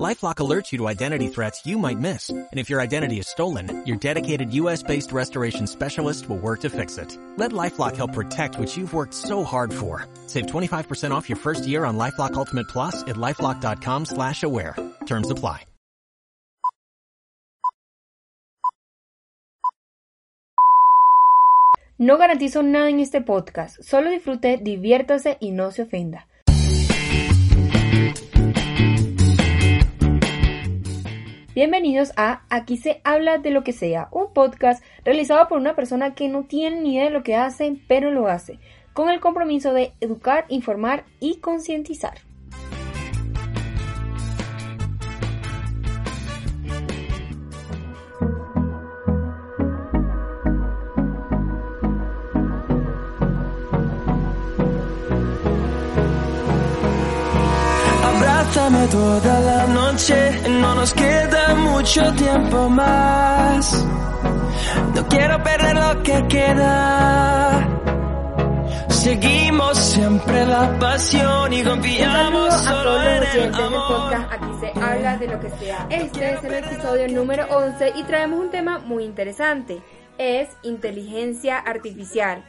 LifeLock alerts you to identity threats you might miss. And if your identity is stolen, your dedicated US-based restoration specialist will work to fix it. Let LifeLock help protect what you've worked so hard for. Save 25% off your first year on LifeLock Ultimate Plus at LifeLock.com slash aware. Terms apply. No garantizo nada en este podcast. Solo disfrute, diviértase y no se ofenda. Bienvenidos a Aquí se habla de lo que sea, un podcast realizado por una persona que no tiene ni idea de lo que hace, pero lo hace, con el compromiso de educar, informar y concientizar. Abrázame toda la noche, no nos queda mucho tiempo más. No quiero perder lo que queda. Seguimos siempre la pasión y confiamos solo en el amor. podcast. Aquí se habla de lo que sea. Este es el episodio número 11 y traemos un tema muy interesante. Es inteligencia artificial.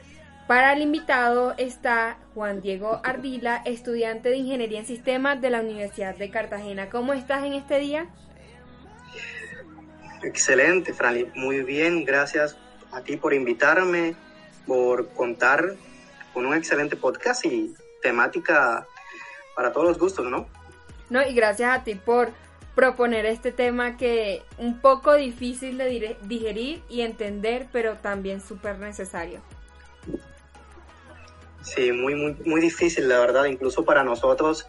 Para el invitado está Juan Diego Ardila, estudiante de Ingeniería en Sistemas de la Universidad de Cartagena. ¿Cómo estás en este día? Excelente, Franly. Muy bien, gracias a ti por invitarme, por contar con un excelente podcast y temática para todos los gustos, ¿no? No, y gracias a ti por proponer este tema que un poco difícil de digerir y entender, pero también súper necesario. Sí, muy, muy, muy difícil, la verdad, incluso para nosotros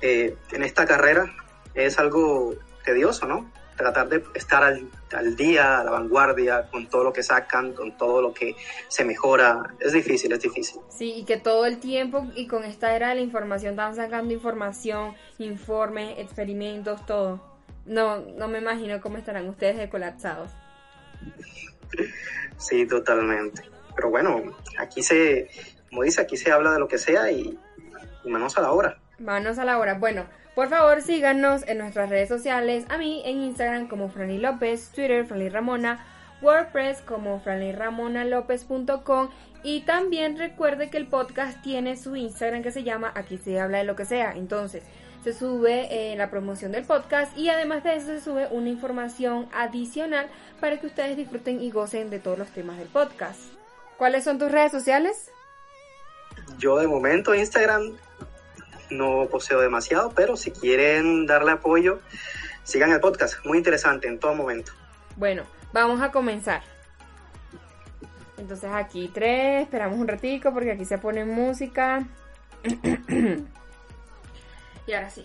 eh, en esta carrera es algo tedioso, ¿no? Tratar de estar al, al día, a la vanguardia, con todo lo que sacan, con todo lo que se mejora. Es difícil, es difícil. Sí, y que todo el tiempo y con esta era de la información están sacando información, informes, experimentos, todo. No, no me imagino cómo estarán ustedes de colapsados. Sí, totalmente. Pero bueno, aquí se, como dice, aquí se habla de lo que sea y, y manos a la obra. Manos a la hora. Bueno, por favor síganos en nuestras redes sociales. A mí en Instagram como Franly López, Twitter Franly Ramona, WordPress como franlyramonalopez.com y también recuerde que el podcast tiene su Instagram que se llama Aquí se habla de lo que sea. Entonces, se sube eh, la promoción del podcast y además de eso se sube una información adicional para que ustedes disfruten y gocen de todos los temas del podcast. ¿Cuáles son tus redes sociales? Yo de momento Instagram no poseo demasiado, pero si quieren darle apoyo, sigan el podcast. Muy interesante en todo momento. Bueno, vamos a comenzar. Entonces aquí tres, esperamos un ratico porque aquí se pone música. y ahora sí.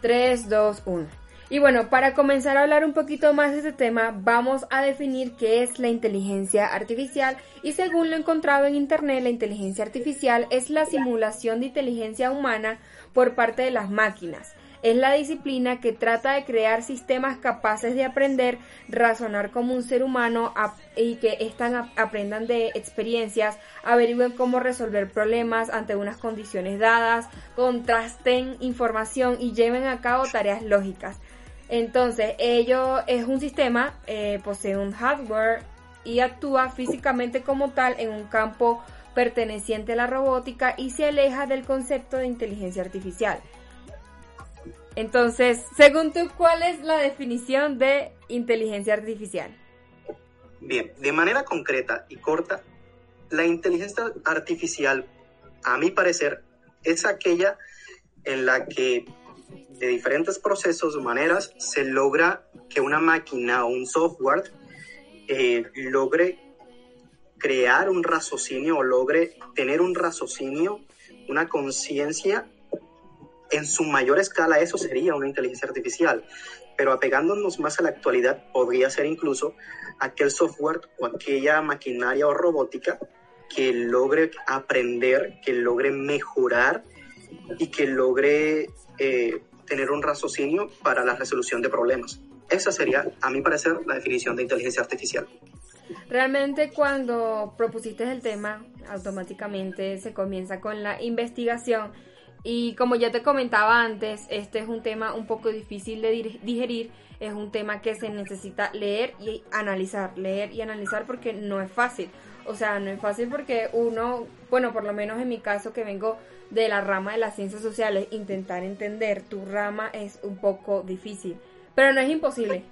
3, 2, 1. Y bueno, para comenzar a hablar un poquito más de este tema, vamos a definir qué es la inteligencia artificial y según lo encontrado en internet, la inteligencia artificial es la simulación de inteligencia humana por parte de las máquinas. Es la disciplina que trata de crear sistemas capaces de aprender, razonar como un ser humano y que están ap- aprendan de experiencias, averigüen cómo resolver problemas ante unas condiciones dadas, contrasten información y lleven a cabo tareas lógicas. Entonces, ello es un sistema, eh, posee un hardware y actúa físicamente como tal en un campo perteneciente a la robótica y se aleja del concepto de inteligencia artificial. Entonces, según tú, ¿cuál es la definición de inteligencia artificial? Bien, de manera concreta y corta, la inteligencia artificial, a mi parecer, es aquella en la que de diferentes procesos o maneras se logra que una máquina o un software eh, logre crear un raciocinio o logre tener un raciocinio, una conciencia en su mayor escala, eso sería una inteligencia artificial. Pero apegándonos más a la actualidad, podría ser incluso aquel software o aquella maquinaria o robótica que logre aprender, que logre mejorar y que logre eh, tener un raciocinio para la resolución de problemas. Esa sería, a mi parecer, la definición de inteligencia artificial. Realmente cuando propusiste el tema, automáticamente se comienza con la investigación y como ya te comentaba antes, este es un tema un poco difícil de digerir, es un tema que se necesita leer y analizar, leer y analizar porque no es fácil. O sea, no es fácil porque uno, bueno, por lo menos en mi caso que vengo de la rama de las ciencias sociales, intentar entender tu rama es un poco difícil, pero no es imposible.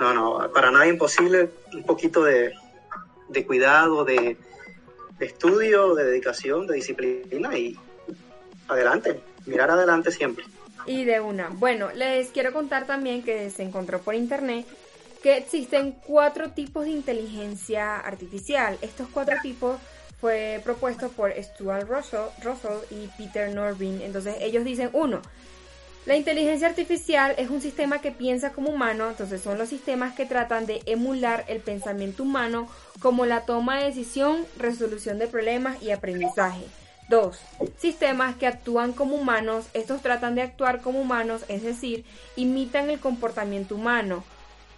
No, no, para nada imposible, un poquito de, de cuidado, de, de estudio, de dedicación, de disciplina y adelante, mirar adelante siempre. Y de una. Bueno, les quiero contar también que se encontró por internet que existen cuatro tipos de inteligencia artificial. Estos cuatro tipos fue propuesto por Stuart Russell, Russell y Peter Norvin. Entonces ellos dicen, uno, la inteligencia artificial es un sistema que piensa como humano, entonces son los sistemas que tratan de emular el pensamiento humano como la toma de decisión, resolución de problemas y aprendizaje. 2. Sistemas que actúan como humanos, estos tratan de actuar como humanos, es decir, imitan el comportamiento humano.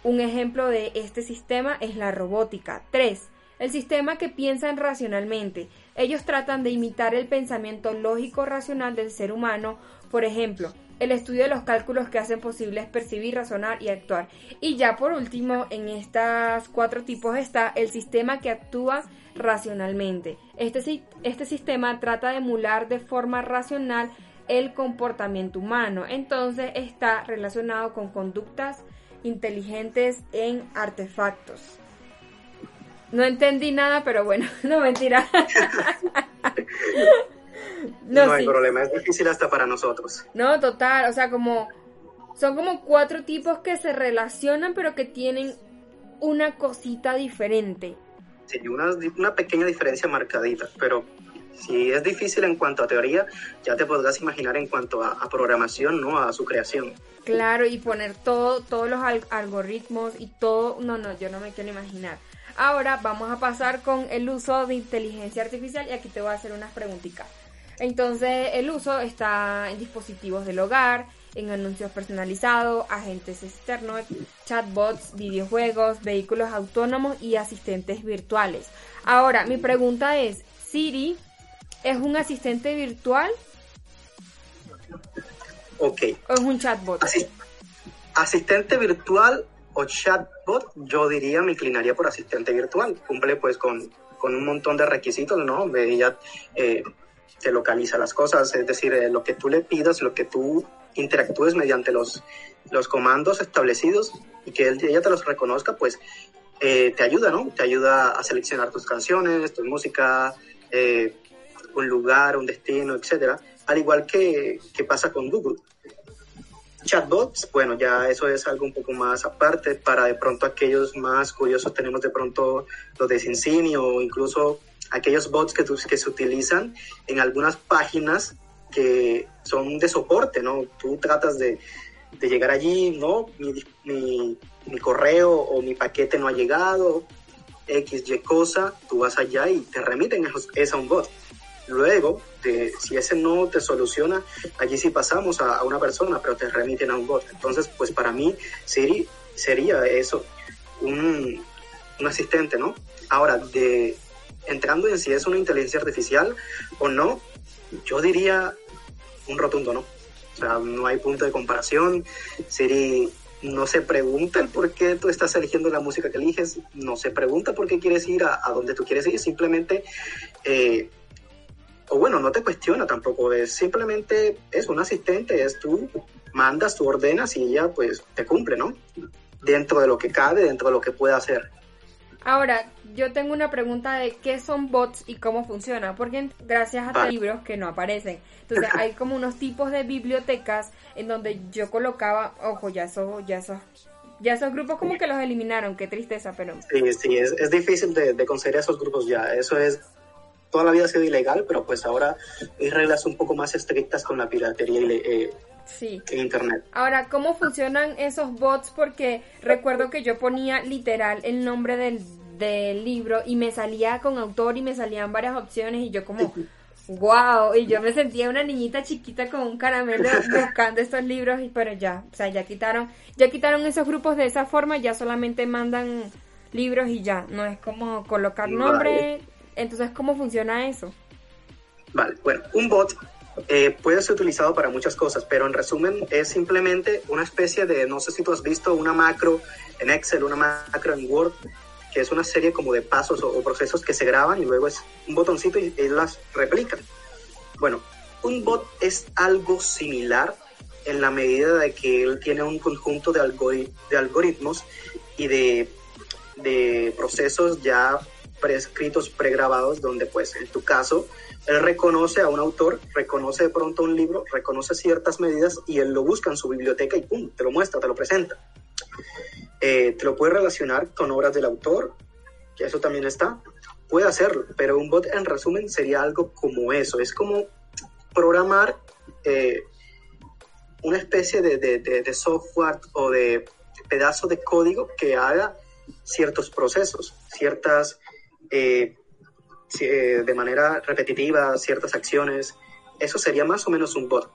Un ejemplo de este sistema es la robótica. 3. El sistema que piensan racionalmente. Ellos tratan de imitar el pensamiento lógico racional del ser humano. Por ejemplo, el estudio de los cálculos que hacen posibles percibir, razonar y actuar. Y ya por último, en estos cuatro tipos está el sistema que actúa racionalmente. Este, este sistema trata de emular de forma racional el comportamiento humano. Entonces está relacionado con conductas inteligentes en artefactos. No entendí nada, pero bueno, no mentira. No, hay problema, es difícil hasta para nosotros. No, total, o sea, como son como cuatro tipos que se relacionan pero que tienen una cosita diferente. Sí, una, una pequeña diferencia marcadita, pero si es difícil en cuanto a teoría, ya te podrás imaginar en cuanto a, programación, ¿no? A su creación. Claro, y poner todo, todos los algoritmos y todo, no, no, yo no me quiero imaginar. Ahora vamos a pasar con el uso de inteligencia artificial y aquí te voy a hacer unas preguntitas. Entonces el uso está en dispositivos del hogar, en anuncios personalizados, agentes externos, chatbots, videojuegos, vehículos autónomos y asistentes virtuales. Ahora, mi pregunta es, ¿Siri es un asistente virtual? Ok. ¿O es un chatbot? asistente virtual o chatbot, yo diría, me inclinaría por asistente virtual. Cumple pues con, un montón de requisitos, ¿no? Ella eh, te localiza las cosas, es decir, eh, lo que tú le pidas, lo que tú interactúes mediante los, los comandos establecidos y que ella te los reconozca, pues eh, te ayuda, ¿no? Te ayuda a seleccionar tus canciones, tu música, eh, un lugar, un destino, etcétera, al igual que, que pasa con Google. Chatbots, bueno, ya eso es algo un poco más aparte. Para de pronto aquellos más curiosos tenemos de pronto los de Cincini o incluso aquellos bots que, que se utilizan en algunas páginas que son de soporte, ¿no? Tú tratas de, de llegar allí, ¿no? Mi, mi, correo o mi paquete no ha llegado, X, Y cosa, tú vas allá y te remiten, es a un bot. Luego, de, si ese no te soluciona, allí sí pasamos a, a, una persona, pero te remiten a un bot. Entonces, pues para mí Siri sería eso, un, un asistente, ¿no? Ahora, de, entrando en si es una inteligencia artificial o no, yo diría un rotundo no. O sea, no hay punto de comparación. Siri no se pregunta el por qué tú estás eligiendo la música que eliges, no se pregunta por qué quieres ir a, donde tú quieres ir, simplemente, eh, o bueno, no te cuestiona tampoco, es simplemente es un asistente, es tú mandas, tú ordenas y ella pues te cumple, ¿no? Dentro de lo que cabe, dentro de lo que puede hacer. Ahora, yo tengo una pregunta de qué son bots y cómo funciona, porque gracias a ah. libros que no aparecen. Entonces, hay como unos tipos de bibliotecas en donde yo colocaba, ojo, ya esos, ya esos, ya esos grupos como que los eliminaron, qué tristeza, pero... Sí, sí, es, es difícil de, de conseguir esos grupos ya, eso es toda la vida ha sido ilegal, pero pues ahora hay reglas un poco más estrictas con la piratería eh, sí. en Internet. Ahora, ¿cómo funcionan esos bots? Porque recuerdo que yo ponía literal el nombre del, del libro y me salía con autor y me salían varias opciones y yo como, Wow, y yo me sentía una niñita chiquita con un caramelo buscando estos libros, y pero ya, o sea, ya quitaron, ya quitaron esos grupos de esa forma, ya solamente mandan libros y ya, no es como colocar nombre, entonces ¿cómo funciona eso? Vale, bueno, un bot eh, puede ser utilizado para muchas cosas, pero en resumen es simplemente una especie de, no sé si tú has visto una macro en Excel, una macro en Word, que es una serie como de pasos o, procesos que se graban y luego es un botoncito y, él las replica. Bueno, un bot es algo similar en la medida de que él tiene un conjunto de, de algoritmos y de, de procesos ya prescritos, pregrabados, donde pues en tu caso él reconoce a un autor, reconoce de pronto un libro, reconoce ciertas medidas y él lo busca en su biblioteca y ¡pum! te lo muestra, te lo presenta. Eh, te lo puede relacionar con obras del autor, que eso también está, puede hacerlo, pero un bot en resumen sería algo como eso, es como programar eh, una especie de, de, software o de pedazo de código que haga ciertos procesos, ciertas, eh, de manera repetitiva, ciertas acciones. Eso sería más o menos un bot.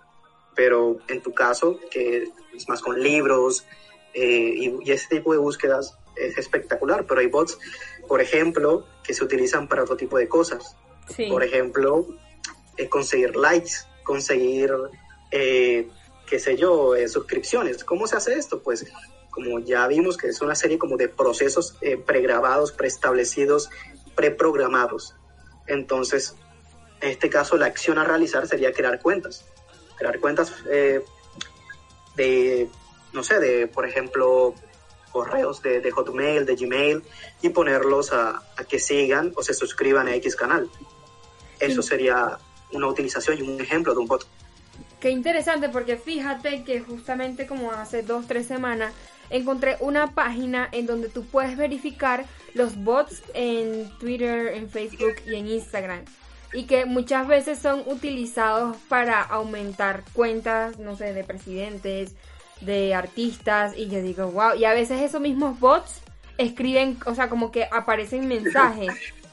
Pero en tu caso, que es más con libros, eh, y, ese tipo de búsquedas es espectacular, pero hay bots, por ejemplo, que se utilizan para otro tipo de cosas. Por ejemplo, eh, conseguir likes, conseguir, eh, qué sé yo, suscripciones. ¿Cómo se hace esto? Pues como ya vimos que es una serie como de procesos pregrabados, preestablecidos, preprogramados. Entonces, en este caso, la acción a realizar sería crear cuentas. Crear cuentas de no sé, de, por ejemplo, correos de, de Hotmail, de Gmail, y ponerlos a, que sigan o se suscriban a X canal. Eso sería una utilización y un ejemplo de un bot. Qué interesante, porque fíjate que justamente como hace dos, tres semanas, encontré una página en donde tú puedes verificar los bots en Twitter, en Facebook y en Instagram. Y que muchas veces son utilizados para aumentar cuentas, no sé, de presidentes, de artistas y yo digo, wow, y a veces esos mismos bots escriben, o sea, como que aparecen mensajes.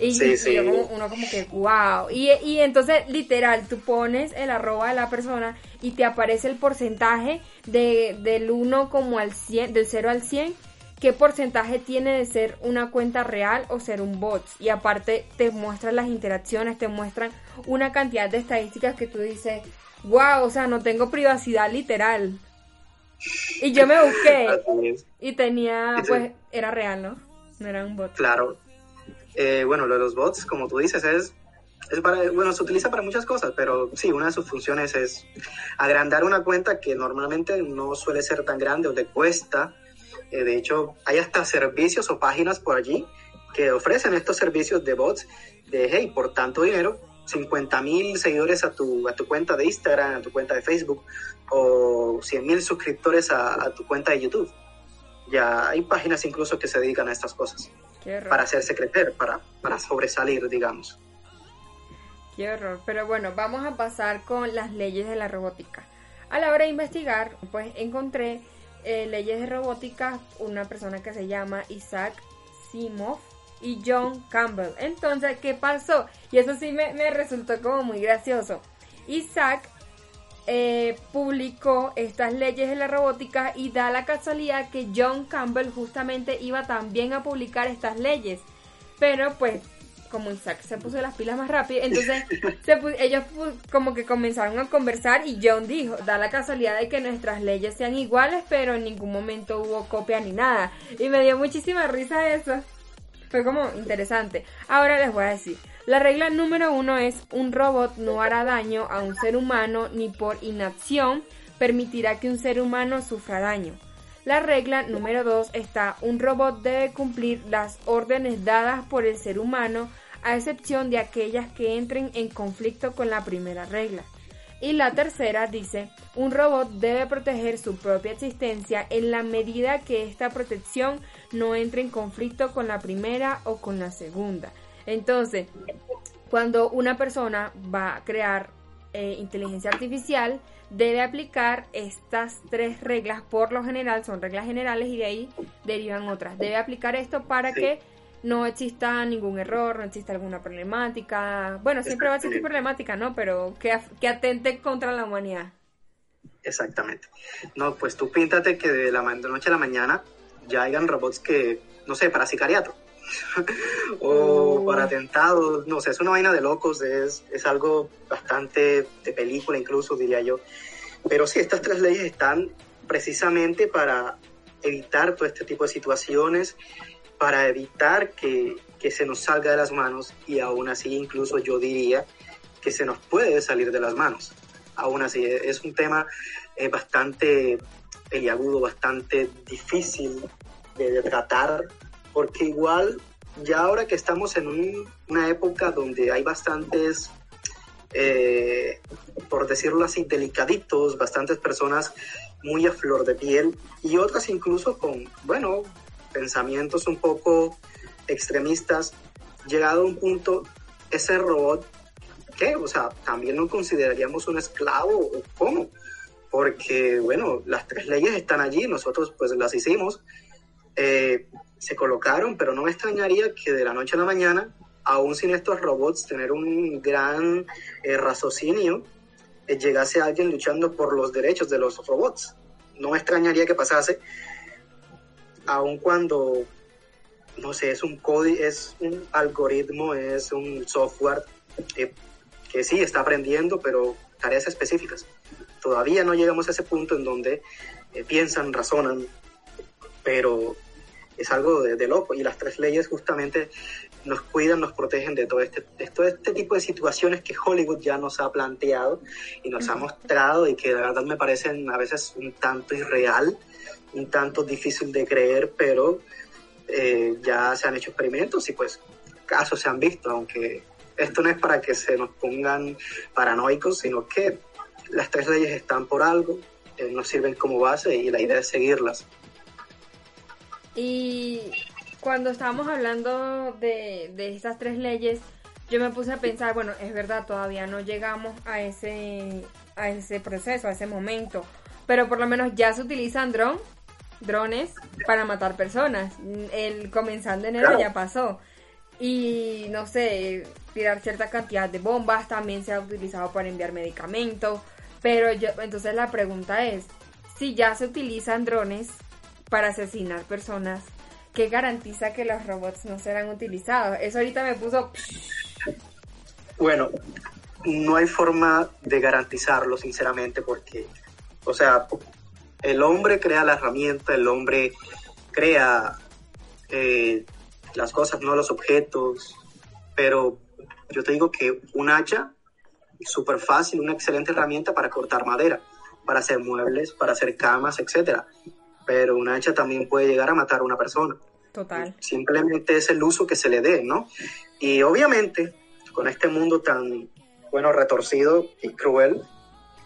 Y, uno como que, wow. Y, y entonces, literal, tú pones el arroba de la persona y te aparece el porcentaje de, del 1 como al 100, del 0 al 100, qué porcentaje tiene de ser una cuenta real o ser un bot. Y aparte te muestran las interacciones, te muestran una cantidad de estadísticas que tú dices, wow, o sea, no tengo privacidad literal. Y yo me busqué y tenía, pues, era real, ¿no? No era un bot. Claro. Eh, bueno, lo de los bots, como tú dices, es, es para, bueno, se utiliza para muchas cosas, pero sí, una de sus funciones es agrandar una cuenta que normalmente no suele ser tan grande o te cuesta. Eh, de hecho, hay hasta servicios o páginas por allí que ofrecen estos servicios de bots de, hey, por tanto dinero, 50 mil seguidores a tu, a tu cuenta de Instagram, a tu cuenta de Facebook, o 100 mil suscriptores a, tu cuenta de YouTube. Ya hay páginas incluso que se dedican a estas cosas. Para hacerse crecer, para, para sobresalir, digamos. Qué horror. Pero bueno, vamos a pasar con las leyes de la robótica. A la hora de investigar, pues encontré eh, leyes de robótica, una persona que se llama Isaac Simov y John Campbell. Entonces, ¿qué pasó? Y eso sí me, me resultó como muy gracioso. Isaac eh, publicó estas leyes de la robótica y da la casualidad que John Campbell justamente iba también a publicar estas leyes. Pero pues como Isaac se puso las pilas más rápido, entonces ellos como que comenzaron a conversar y John dijo, da la casualidad de que nuestras leyes sean iguales, pero en ningún momento hubo copia ni nada. Y me dio muchísima risa eso. Fue como interesante. Ahora les voy a decir. La regla número uno es un robot no hará daño a un ser humano ni por inacción permitirá que un ser humano sufra daño. La regla número dos está un robot debe cumplir las órdenes dadas por el ser humano a excepción de aquellas que entren en conflicto con la primera regla. Y la tercera dice, un robot debe proteger su propia existencia en la medida que esta protección no entre en conflicto con la primera o con la segunda. Entonces, cuando una persona va a crear eh, inteligencia artificial, debe aplicar estas tres reglas, por lo general son reglas generales y de ahí derivan otras. Debe aplicar esto para que no exista ningún error, no exista alguna problemática. Bueno, siempre va a existir problemática, ¿no? Pero que, que atente contra la humanidad. Exactamente. No, pues tú píntate que de la noche a la mañana ya hayan robots que, no sé, para sicariato. O para atentados, no sé, es una vaina de locos, es, es algo bastante de película incluso, diría yo. Pero sí, estas tres leyes están precisamente para evitar todo este tipo de situaciones, para evitar que, que se nos salga de las manos y aún así incluso yo diría que se nos puede salir de las manos. Aún así, es un tema eh, bastante peliagudo, bastante difícil de, tratar, porque igual ya ahora que estamos en una época donde hay bastantes, eh, por decirlo así, delicaditos, bastantes personas muy a flor de piel y otras incluso con, bueno, pensamientos un poco extremistas, llegado a un punto, ese robot, ¿qué? O sea, también lo consideraríamos un esclavo o cómo? Porque, bueno, las tres leyes están allí, nosotros pues las hicimos, eh, se colocaron, pero no me extrañaría que de la noche a la mañana, aún sin estos robots, tener un gran eh, raciocinio, eh, llegase alguien luchando por los derechos de los robots. No me extrañaría que pasase, aun cuando, no sé, es un código, es un algoritmo, es un software que sí está aprendiendo, pero tareas específicas. Todavía no llegamos a ese punto en donde piensan, razonan, pero es algo de, loco y las tres leyes justamente nos cuidan, nos protegen de todo este, de todo este tipo de situaciones que Hollywood ya nos ha planteado y nos ha mostrado y que de verdad me parecen a veces un tanto irreal, un tanto difícil de creer, pero eh, ya se han hecho experimentos y pues casos se han visto, aunque esto no es para que se nos pongan paranoicos, sino que las tres leyes están por algo, eh, nos sirven como base y la idea es seguirlas. Y cuando estábamos hablando de, de estas tres leyes, yo me puse a pensar, bueno, es verdad, todavía no llegamos a ese, a ese proceso, a ese momento, pero por lo menos ya se utilizan drones, drones para matar personas. El comenzando de enero ya pasó. Y no sé, tirar cierta cantidad de bombas también se ha utilizado para enviar medicamentos. Pero yo, entonces la pregunta es, si ya se utilizan drones, para asesinar personas, ¿qué garantiza que los robots no serán utilizados? Eso ahorita me puso... Bueno, no hay forma de garantizarlo, sinceramente, porque, o sea, el hombre crea la herramienta, el hombre crea eh, las cosas, no los objetos, pero yo te digo que un hacha, súper fácil, una excelente herramienta para cortar madera, para hacer muebles, para hacer camas, etcétera pero una hacha también puede llegar a matar a una persona. Total. Simplemente es el uso que se le dé, ¿no? Y obviamente, con este mundo tan, bueno, retorcido y cruel,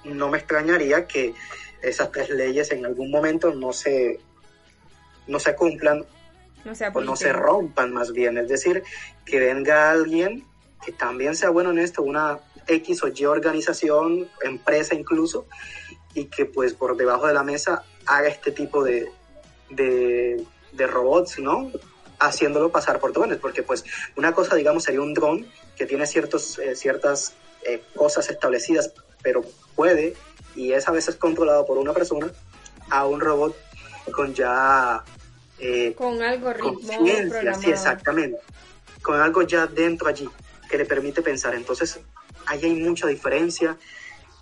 no me extrañaría que esas tres leyes en algún momento no se, no se cumplan no o no se rompan más bien. Es decir, que venga alguien que también sea bueno en esto, una X o Y organización, empresa incluso, y que pues por debajo de la mesa haga este tipo de, de, robots, ¿no? Haciéndolo pasar por drones, porque pues una cosa, digamos, sería un dron que tiene ciertos, eh, ciertas eh, cosas establecidas, pero puede, y es a veces controlado por una persona, a un robot con ya... Eh, con algoritmo Sí, exactamente. Con algo ya dentro allí que le permite pensar. Entonces, ahí hay mucha diferencia.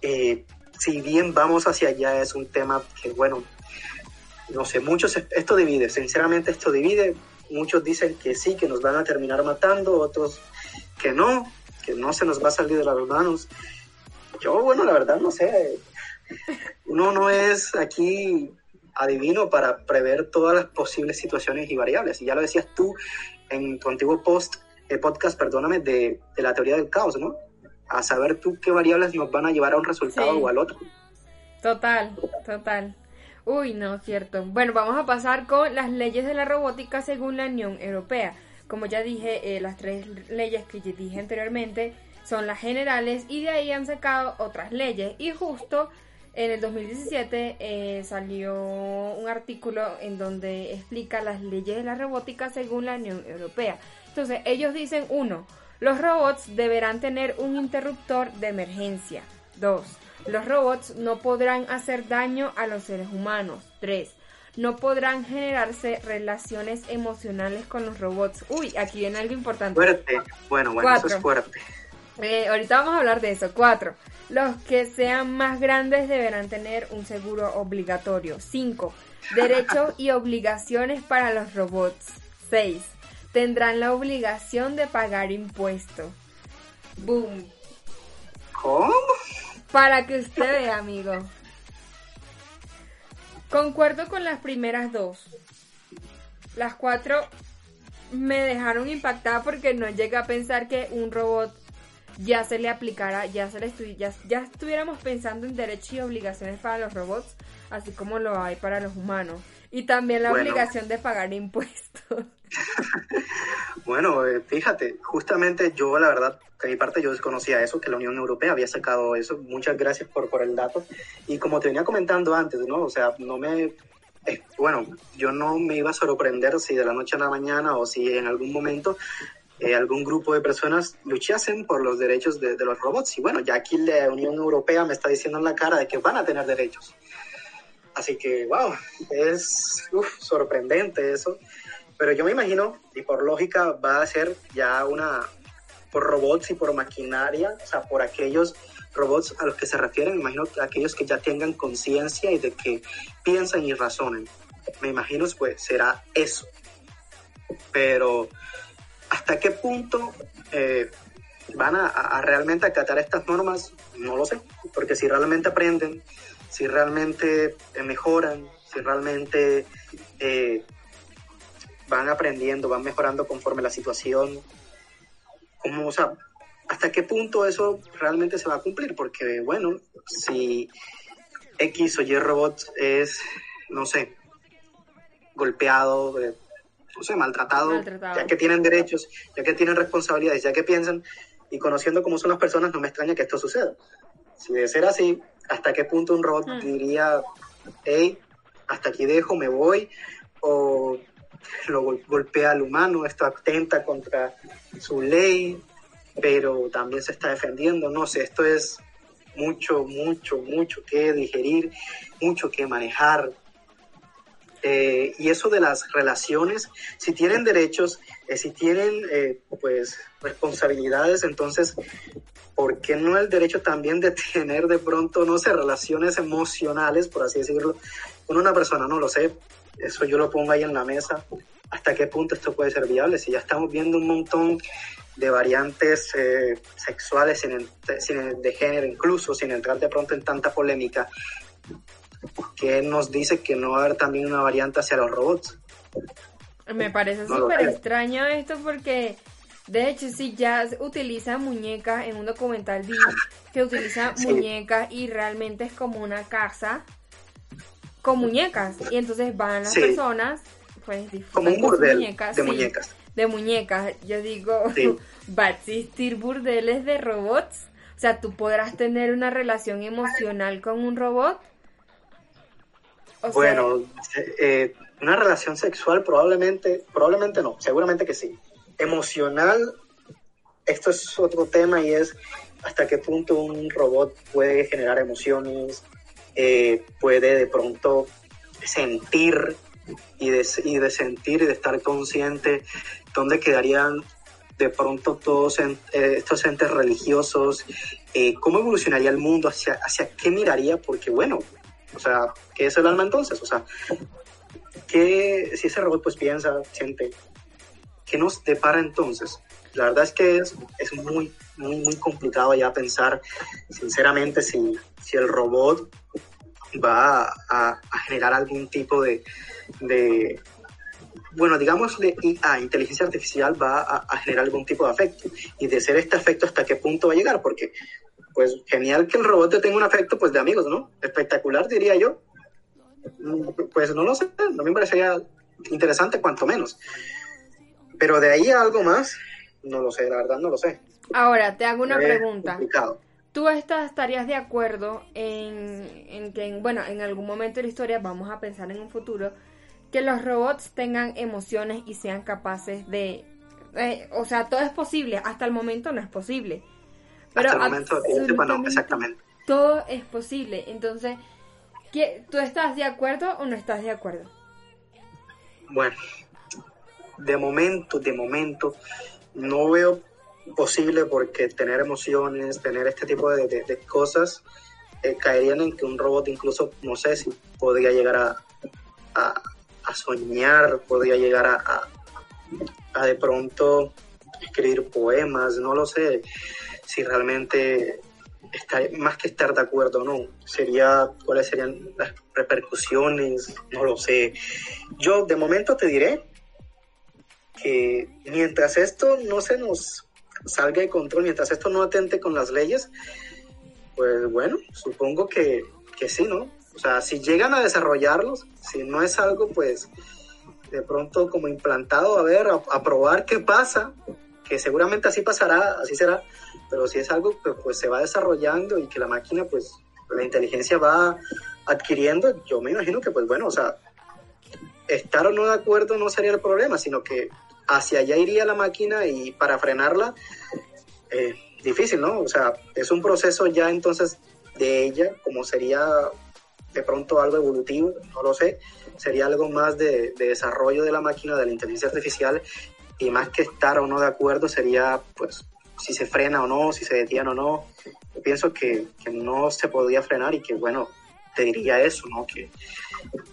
Eh, si bien vamos hacia allá, es un tema que, bueno, no sé, muchos, esto divide, sinceramente esto divide, muchos dicen que sí, que nos van a terminar matando, otros que no, que no se nos va a salir de las manos. Yo, bueno, la verdad no sé, uno no es aquí adivino para prever todas las posibles situaciones y variables, y ya lo decías tú en tu antiguo post, eh, podcast, perdóname, de, de la teoría del caos, ¿no? A saber tú qué variables nos van a llevar a un resultado o al otro. Total, total. Uy, no, cierto. Bueno, vamos a pasar con las leyes de la robótica según la Unión Europea. Como ya dije, eh, las tres leyes que dije anteriormente son las generales y de ahí han sacado otras leyes. Y justo en el 2017 eh, salió un artículo en donde explica las leyes de la robótica según la Unión Europea. Entonces, ellos dicen, uno, los robots deberán tener un interruptor de emergencia. Dos, los robots no podrán hacer daño a los seres humanos. Tres, no podrán generarse relaciones emocionales con los robots. Uy, aquí viene algo importante. Fuerte, bueno, bueno, eso es fuerte. Eh, ahorita vamos a hablar de eso. Cuatro, los que sean más grandes deberán tener un seguro obligatorio. 5. Derechos y obligaciones para los robots. 6. Tendrán la obligación de pagar impuestos. Boom. ¿Cómo? Para que usted vea, amigo. Concuerdo con las primeras dos. Las cuatro me dejaron impactada porque no llegué a pensar que un robot ya se le aplicara, ya, se le ya, ya estuviéramos pensando en derechos y obligaciones para los robots, así como lo hay para los humanos. Y también la obligación de pagar impuestos. bueno, eh, fíjate, justamente yo la verdad, de mi parte yo desconocía eso, que la Unión Europea había sacado eso. Muchas gracias por, por el dato. Y como te venía comentando antes, ¿no? O sea, no me eh, bueno, yo no me iba a sorprender si de la noche a la mañana o si en algún momento eh, algún grupo de personas luchasen por los derechos de, los robots. Y bueno, ya aquí la Unión Europea me está diciendo en la cara de que van a tener derechos. Así que, wow, es sorprendente eso. Pero yo me imagino, y por lógica, va a ser ya una, por robots y por maquinaria, o sea, por aquellos robots a los que se refieren, me imagino aquellos que ya tengan conciencia y de que piensan y razonen. Me imagino, pues, será eso. Pero ¿Hasta qué punto eh, van a, realmente acatar estas normas? No lo sé, porque si realmente aprenden, si realmente eh, mejoran, si realmente eh, van aprendiendo, van mejorando conforme la situación, ¿cómo, o sea, ¿hasta qué punto eso realmente se va a cumplir? Porque, bueno, si X o Y robot es, no sé, golpeado, no sé, maltratado, ya que tienen derechos, ya que tienen responsabilidades, ya que piensan, y conociendo cómo son las personas, no me extraña que esto suceda. Si de ser así, ¿hasta qué punto un robot hmm. diría, hey, hasta aquí dejo, me voy? O lo golpea al humano, esto atenta contra su ley, pero también se está defendiendo, no sé, esto es mucho, mucho, mucho que digerir, mucho que manejar, eh, y eso de las relaciones, si tienen derechos, eh, si tienen eh, pues responsabilidades, entonces, ¿por qué no el derecho también de tener de pronto, no sé, relaciones emocionales, por así decirlo, con una persona? No lo sé, eso yo lo pongo ahí en la mesa. ¿Hasta qué punto esto puede ser viable? Si ya estamos viendo un montón de variantes sexuales sin, sin, de género incluso, sin entrar de pronto en tanta polémica, que nos dice que no va a haber también una variante hacia los robots. Me parece súper extraño esto porque, de hecho, sí, ya utiliza muñecas, en un documental vi que utiliza muñecas y realmente es como una casa con muñecas. Y entonces van las personas, pues, como un burdel de muñecas. De muñecas. Yo digo, ¿va a existir burdeles de robots? O sea, tú podrás tener una relación emocional con un robot bueno, eh, una relación sexual probablemente, probablemente no, seguramente que sí. Emocional, esto es otro tema y es hasta qué punto un robot puede generar emociones, eh, puede de pronto sentir y de, y de, sentir y de estar consciente, dónde quedarían de pronto todos eh, estos entes religiosos, cómo evolucionaría el mundo, hacia, hacia qué miraría, porque bueno, o sea, ¿qué es el alma entonces? O sea, ¿qué, si ese robot pues piensa, siente, ¿qué nos depara entonces? La verdad es que es, es muy, muy, muy complicado ya pensar, sinceramente, si, si el robot va a, a generar algún tipo de, de bueno, digamos, de IA, inteligencia artificial, va a, a, generar algún tipo de afecto. Y de ser este afecto, ¿hasta qué punto va a llegar? Porque pues genial que el robot te tenga un afecto pues de amigos, ¿no? Espectacular, diría yo. Pues no lo sé, no me parecería interesante cuanto menos. Pero de ahí a algo más, no lo sé, la verdad no lo sé. Ahora, te hago una pregunta. ¿Tú estás, estarías de acuerdo en, que, bueno, en algún momento de la historia, vamos a pensar en un futuro, que los robots tengan emociones y sean capaces de... Eh, o sea, todo es posible, hasta el momento no es posible. Pero hasta el momento, exactamente. Todo es posible. Entonces, ¿tú estás de acuerdo o no estás de acuerdo? Bueno, de momento, de momento, no veo posible porque tener emociones, tener este tipo de, cosas, eh, caerían en que un robot incluso, no sé si podría llegar a, a, soñar, podría llegar a, a, de pronto escribir poemas, no lo sé si realmente está, más que estar de acuerdo no, sería cuáles serían las repercusiones, no lo sé. Yo de momento te diré que mientras esto no se nos salga de control, mientras esto no atente con las leyes, pues bueno, supongo que, que sí, ¿no? O sea, si llegan a desarrollarlos, si no es algo, pues de pronto como implantado, a ver, a, probar qué pasa, que seguramente así pasará, así será, pero si es algo que pues se va desarrollando y que la máquina, pues la inteligencia va adquiriendo, yo me imagino que pues bueno, o sea, estar o no de acuerdo no sería el problema, sino que hacia allá iría la máquina y para frenarla, eh, difícil, ¿no? O sea, es un proceso ya entonces de ella, como sería de pronto algo evolutivo, no lo sé, sería algo más de, desarrollo de la máquina, de la inteligencia artificial, y más que estar o no de acuerdo sería, pues, si se frena o no, si se detiene o no. Yo pienso que, que no se podría frenar y que, bueno, te diría eso, ¿no? Que,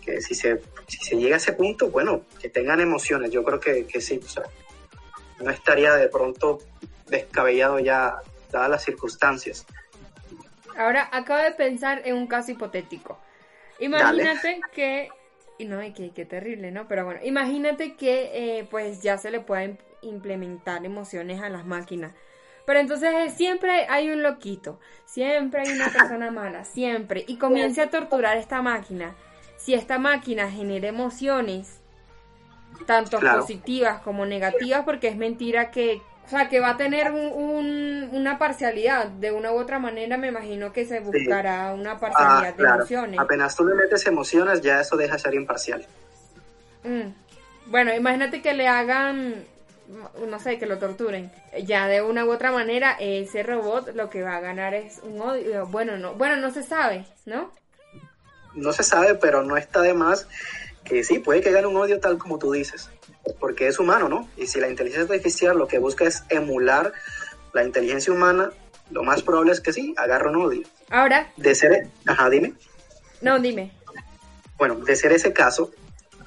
que si se, si se llega a ese punto, bueno, que tengan emociones, yo creo que, que sí, o sea, no estaría de pronto descabellado ya, dadas las circunstancias. Ahora acabo de pensar en un caso hipotético. Imagínate que, y no, qué, qué terrible, ¿no? Pero bueno, imagínate que eh, pues ya se le pueden implementar emociones a las máquinas. Pero entonces siempre hay un loquito, siempre hay una persona mala, siempre. Y comience a torturar esta máquina si esta máquina genera emociones, tanto positivas como negativas, porque es mentira que, o sea, que va a tener una parcialidad, de una u otra manera me imagino que se buscará una ah, parcialidad de emociones. Apenas tú le metes emociones, ya eso deja de ser imparcial. Mm. Bueno, imagínate que le hagan, no sé, que lo torturen. Ya de una u otra manera, ese robot lo que va a ganar es un odio. Bueno, no, bueno, no se sabe, ¿no? No se sabe, pero no está de más que sí, puede que gane un odio tal como tú dices, porque es humano, ¿no? Y si la inteligencia artificial lo que busca es emular la inteligencia humana, lo más probable es que sí, agarre un odio. Ahora. De ser, ajá, dime. No, dime. Bueno, de ser ese caso,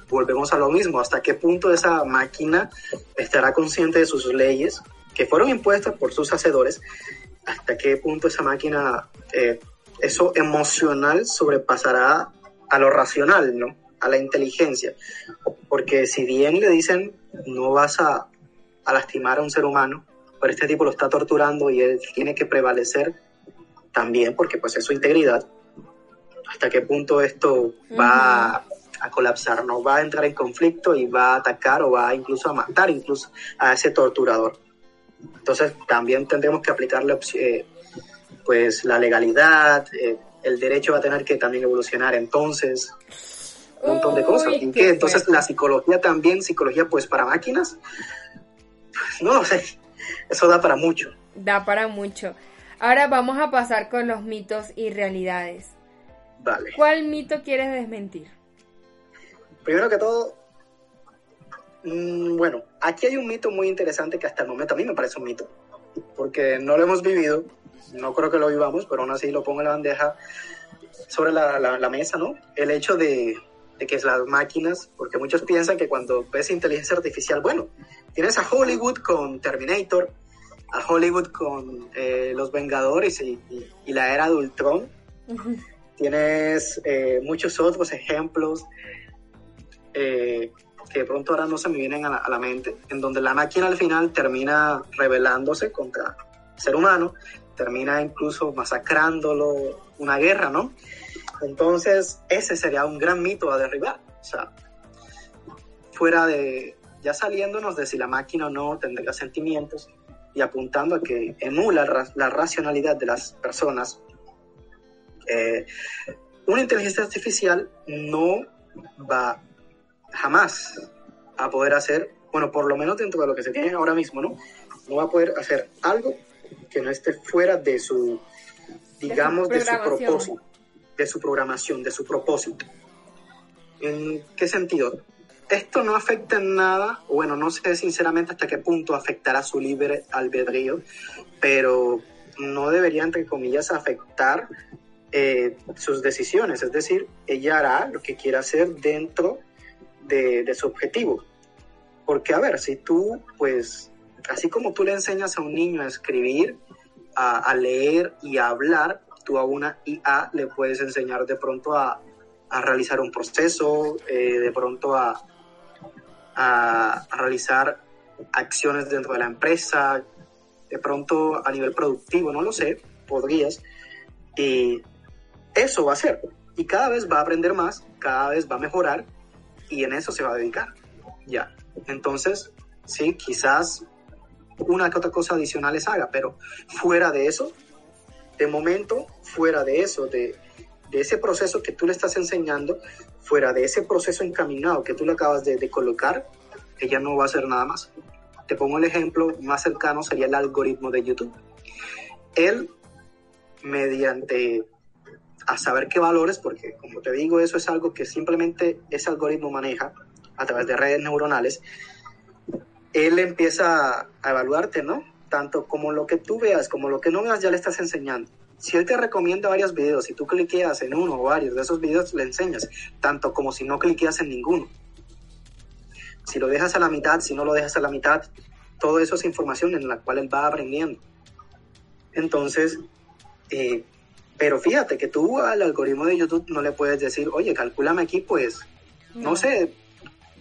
volvemos a lo mismo, hasta qué punto esa máquina estará consciente de sus leyes que fueron impuestas por sus hacedores, hasta qué punto esa máquina eh, eso emocional sobrepasará a lo racional, ¿no? A la inteligencia. Porque si bien le dicen no vas a, lastimar a un ser humano, pero este tipo lo está torturando y él tiene que prevalecer también, porque pues es su integridad, hasta qué punto esto va a colapsar, no va a entrar en conflicto y va a atacar o va incluso a matar incluso a ese torturador. Entonces también tendremos que aplicarle eh, pues la legalidad, eh, el derecho va a tener que también evolucionar entonces, un montón de cosas. ¿Y qué? Entonces la psicología también, psicología pues para máquinas, no lo sé, eso da para mucho. Da para mucho. Ahora vamos a pasar con los mitos y realidades. Vale. ¿Cuál mito quieres desmentir? Primero que todo, mm, bueno, aquí hay un mito muy interesante que hasta el momento a mí me parece un mito, porque no lo hemos vivido, no creo que lo vivamos, pero aún así lo pongo en la bandeja sobre la, la, mesa, ¿no? El hecho de, de, que las máquinas, porque muchos piensan que cuando ves inteligencia artificial, bueno, tienes a Hollywood con Terminator, a Hollywood con eh, Los Vengadores y, y, la era de Ultron, tienes eh, muchos otros ejemplos eh, que de pronto ahora no se me vienen a la, a la mente, en donde la máquina al final termina rebelándose contra el ser humano termina incluso masacrándolo, una guerra, ¿no? Entonces, ese sería un gran mito a derribar. O sea, fuera de, ya saliéndonos de si la máquina o no tendría sentimientos, y apuntando a que emula la racionalidad de las personas, eh, una inteligencia artificial no va jamás a poder hacer, bueno, por lo menos dentro de lo que se tiene ahora mismo, ¿no? No va a poder hacer algo que no esté fuera de su, digamos, de su, propósito, de su programación, de su propósito. ¿En qué sentido? Esto no afecta en nada, bueno, no sé sinceramente hasta qué punto afectará su libre albedrío, pero no debería, entre comillas, afectar eh, sus decisiones. Es decir, ella hará lo que quiera hacer dentro de, de su objetivo. Porque, a ver, si tú, pues, así como tú le enseñas a un niño a escribir, a, leer y a hablar, tú a una IA le puedes enseñar de pronto a, a realizar un proceso, eh, de pronto a, a, realizar acciones dentro de la empresa, de pronto a nivel productivo, no lo sé, podrías. Y eso va a ser. Y cada vez va a aprender más, cada vez va a mejorar y en eso se va a dedicar. Ya. Entonces, sí, quizás una que otra cosa adicional les haga, pero fuera de eso, de momento, fuera de eso, de, ese proceso que tú le estás enseñando, fuera de ese proceso encaminado que tú le acabas de, de colocar, ella no va a hacer nada más. Te pongo el ejemplo más cercano, sería el algoritmo de YouTube. Él, mediante a saber qué valores, porque como te digo, eso es algo que simplemente ese algoritmo maneja a través de redes neuronales, él empieza a evaluarte, ¿no? Tanto como lo que tú veas, como lo que no veas, ya le estás enseñando. Si él te recomienda varios videos, si tú cliqueas en uno o varios de esos videos, le enseñas, tanto como si no cliqueas en ninguno. Si lo dejas a la mitad, si no lo dejas a la mitad, todo eso es información en la cual él va aprendiendo. Entonces, eh, pero fíjate que tú al algoritmo de YouTube no le puedes decir, oye, calculame aquí, pues, no sé,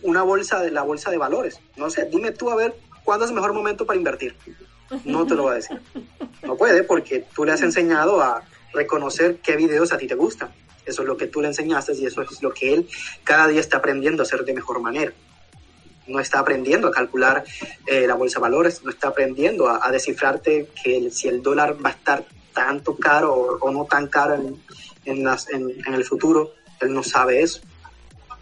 una bolsa de la bolsa de valores. No sé, dime tú a ver cuándo es el mejor momento para invertir. No te lo va a decir. No puede porque tú le has enseñado a reconocer qué videos a ti te gustan. Eso es lo que tú le enseñaste y eso es lo que él cada día está aprendiendo a hacer de mejor manera. No está aprendiendo a calcular eh, la bolsa de valores, no está aprendiendo a, descifrarte que si el dólar va a estar tanto caro o, no tan caro en, en el futuro. Él no sabe eso.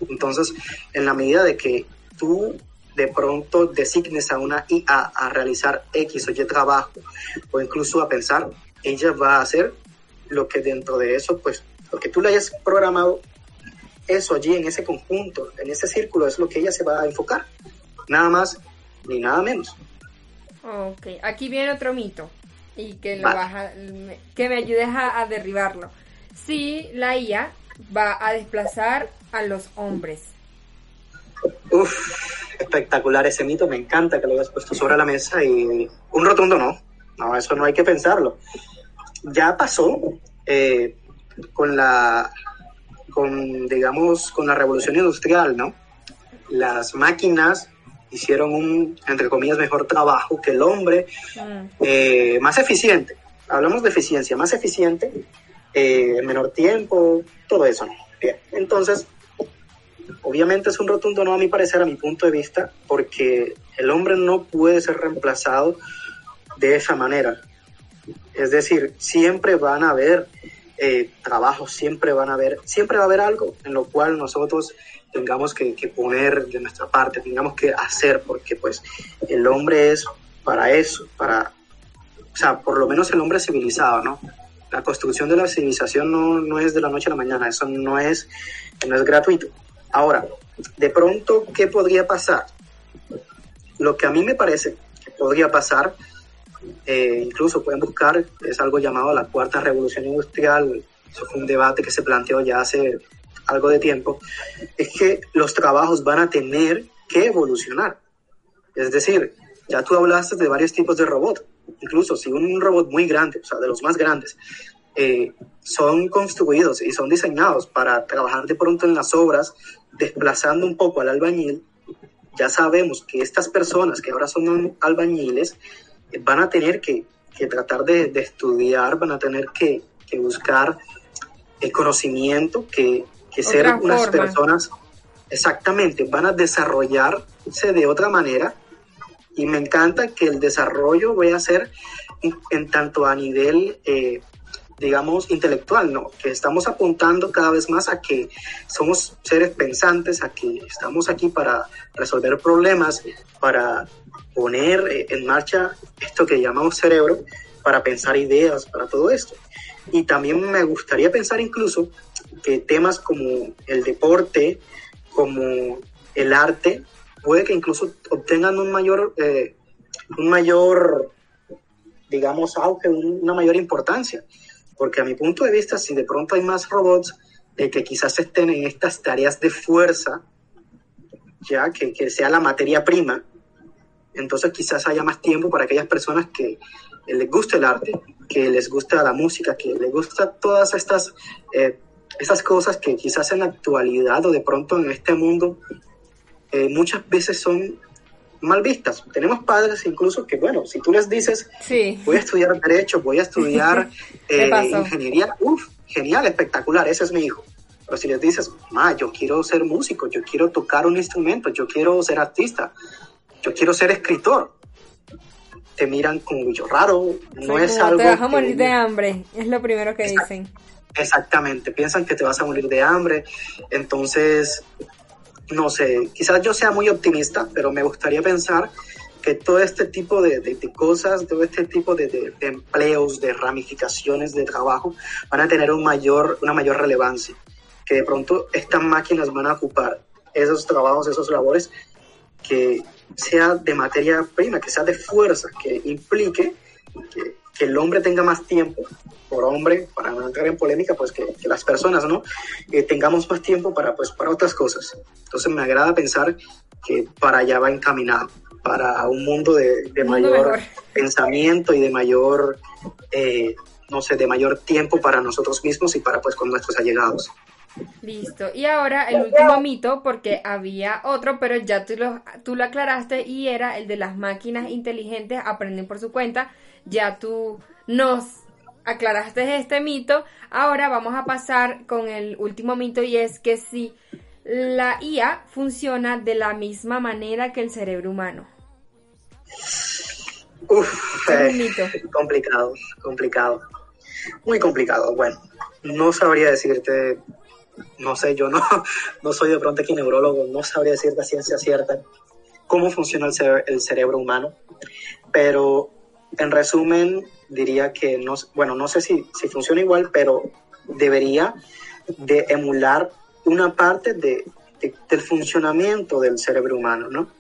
Entonces, en la medida de que tú de pronto designes a una IA a realizar X o Y trabajo o incluso a pensar, ella va a hacer lo que dentro de eso, pues, lo que tú le hayas programado, eso allí en ese conjunto, en ese círculo, es lo que ella se va a enfocar. Nada más ni nada menos. Ok, aquí viene otro mito y que, lo que me ayudes a, a derribarlo. Si la IA va a desplazar a los hombres. Uf, espectacular ese mito, me encanta que lo hayas puesto sobre la mesa y un rotundo no, no, eso no hay que pensarlo. Ya pasó eh, con la, con, digamos, con la revolución industrial, ¿no? Las máquinas hicieron un, entre comillas, mejor trabajo que el hombre, mm. eh, más eficiente. Hablamos de eficiencia, más eficiente, eh, menor tiempo, todo eso. Bien, entonces, obviamente es un rotundo no a mi parecer, a mi punto de vista, porque el hombre no puede ser reemplazado de esa manera. Es decir, siempre van a haber eh, trabajos, siempre van a haber, siempre va a haber algo en lo cual nosotros tengamos que, poner de nuestra parte, tengamos que hacer, porque pues el hombre es para eso, para, o sea, por lo menos el hombre civilizado, ¿no? La construcción de la civilización no, no es de la noche a la mañana, eso no es, no es gratuito. Ahora, de pronto, ¿qué podría pasar? Lo que a mí me parece que podría pasar, eh, incluso pueden buscar, es algo llamado la cuarta revolución industrial, eso fue un debate que se planteó ya hace algo de tiempo, es que los trabajos van a tener que evolucionar. Es decir, ya tú hablaste de varios tipos de robot, incluso si un robot muy grande, o sea, de los más grandes, eh, son construidos y son diseñados para trabajar de pronto en las obras, desplazando un poco al albañil, ya sabemos que estas personas que ahora son albañiles eh, van a tener que, tratar de, estudiar, van a tener que, buscar el conocimiento, que, ser unas personas, exactamente, van a desarrollarse de otra manera y me encanta que el desarrollo vaya a ser en, tanto a nivel, eh, digamos, intelectual, ¿no? Que estamos apuntando cada vez más a que somos seres pensantes, a que estamos aquí para resolver problemas, para poner eh, en marcha esto que llamamos cerebro, para pensar ideas, para todo esto. Y también me gustaría pensar incluso que temas como el deporte, como el arte, puede que incluso obtengan un mayor, eh, un mayor, digamos, auge, una mayor importancia. Porque a mi punto de vista, si de pronto hay más robots eh, que quizás estén en estas tareas de fuerza, ya que, que sea la materia prima, entonces quizás haya más tiempo para aquellas personas que les guste el arte, que les gusta la música, que les gusta todas estas, eh, esas cosas que quizás en la actualidad o de pronto en este mundo eh, muchas veces son mal vistas. Tenemos padres incluso que, bueno, si tú les dices, voy a estudiar derecho, voy a estudiar eh, ingeniería, uff, genial, espectacular, ese es mi hijo. Pero si les dices, ma, yo quiero ser músico, yo quiero tocar un instrumento, yo quiero ser artista, yo quiero ser escritor, te miran como bicho raro, no es algo... Te vas a morir de hambre, es lo primero que dicen. Exactamente, piensan que te vas a morir de hambre, entonces no sé, quizás yo sea muy optimista, pero me gustaría pensar que todo este tipo de, de, cosas, todo este tipo de, de, empleos, de ramificaciones de trabajo van a tener un mayor, una mayor relevancia, que de pronto estas máquinas van a ocupar esos trabajos, esos labores que sea de materia prima, que sea de fuerza, que implique que, que el hombre tenga más tiempo por hombre, para no entrar en polémica, pues que, las personas, ¿no? Eh, tengamos más tiempo para, pues, para otras cosas. Entonces me agrada pensar que para allá va encaminado, para un mundo de, mayor pensamiento y de mayor, eh, no sé, de mayor tiempo para nosotros mismos y para, pues, con nuestros allegados. Listo. Y ahora el último mito, porque había otro, pero ya tú lo, tú lo aclaraste y era el de las máquinas inteligentes aprenden por su cuenta. Ya tú nos aclaraste este mito, ahora vamos a pasar con el último mito y es que si la IA funciona de la misma manera que el cerebro humano. Uf, es un mito. complicado, complicado, muy complicado. Bueno, no sabría decirte, no sé, yo no, no soy de pronto aquí neurólogo, no sabría decirte ciencia cierta cómo funciona el, el cerebro humano, pero en resumen, diría que no, bueno, no sé si, si funciona igual, pero debería de emular una parte de, del funcionamiento del cerebro humano, ¿no?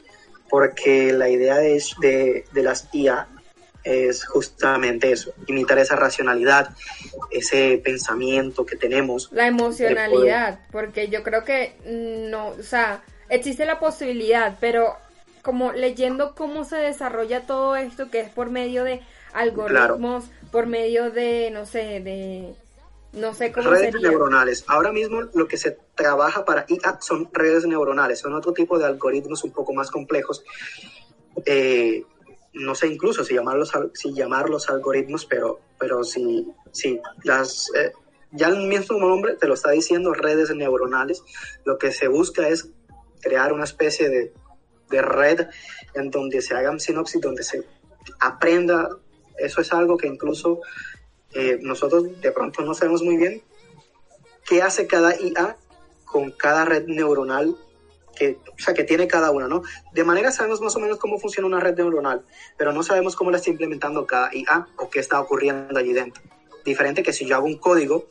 Porque la idea de, de, de las IA es justamente eso, imitar esa racionalidad, ese pensamiento que tenemos. La emocionalidad, porque yo creo que no, o sea, existe la posibilidad, pero como leyendo cómo se desarrolla todo esto, que es por medio de algoritmos por medio de, no sé, de, no sé cómo redes neuronales. Ahora mismo lo que se trabaja para IA son redes neuronales, son otro tipo de algoritmos un poco más complejos. Eh, no sé incluso si llamarlos, si llamarlos algoritmos, pero, pero si, si las, eh, ya el mismo nombre te lo está diciendo, redes neuronales, lo que se busca es crear una especie de, de red en donde se hagan sinopsis, donde se aprenda eso es algo que incluso eh, nosotros de pronto no sabemos muy bien qué hace cada IA con cada red neuronal que, o sea, que tiene cada una, ¿no? De manera sabemos más o menos cómo funciona una red neuronal, pero no sabemos cómo la está implementando cada IA o qué está ocurriendo allí dentro. Diferente que si yo hago un código,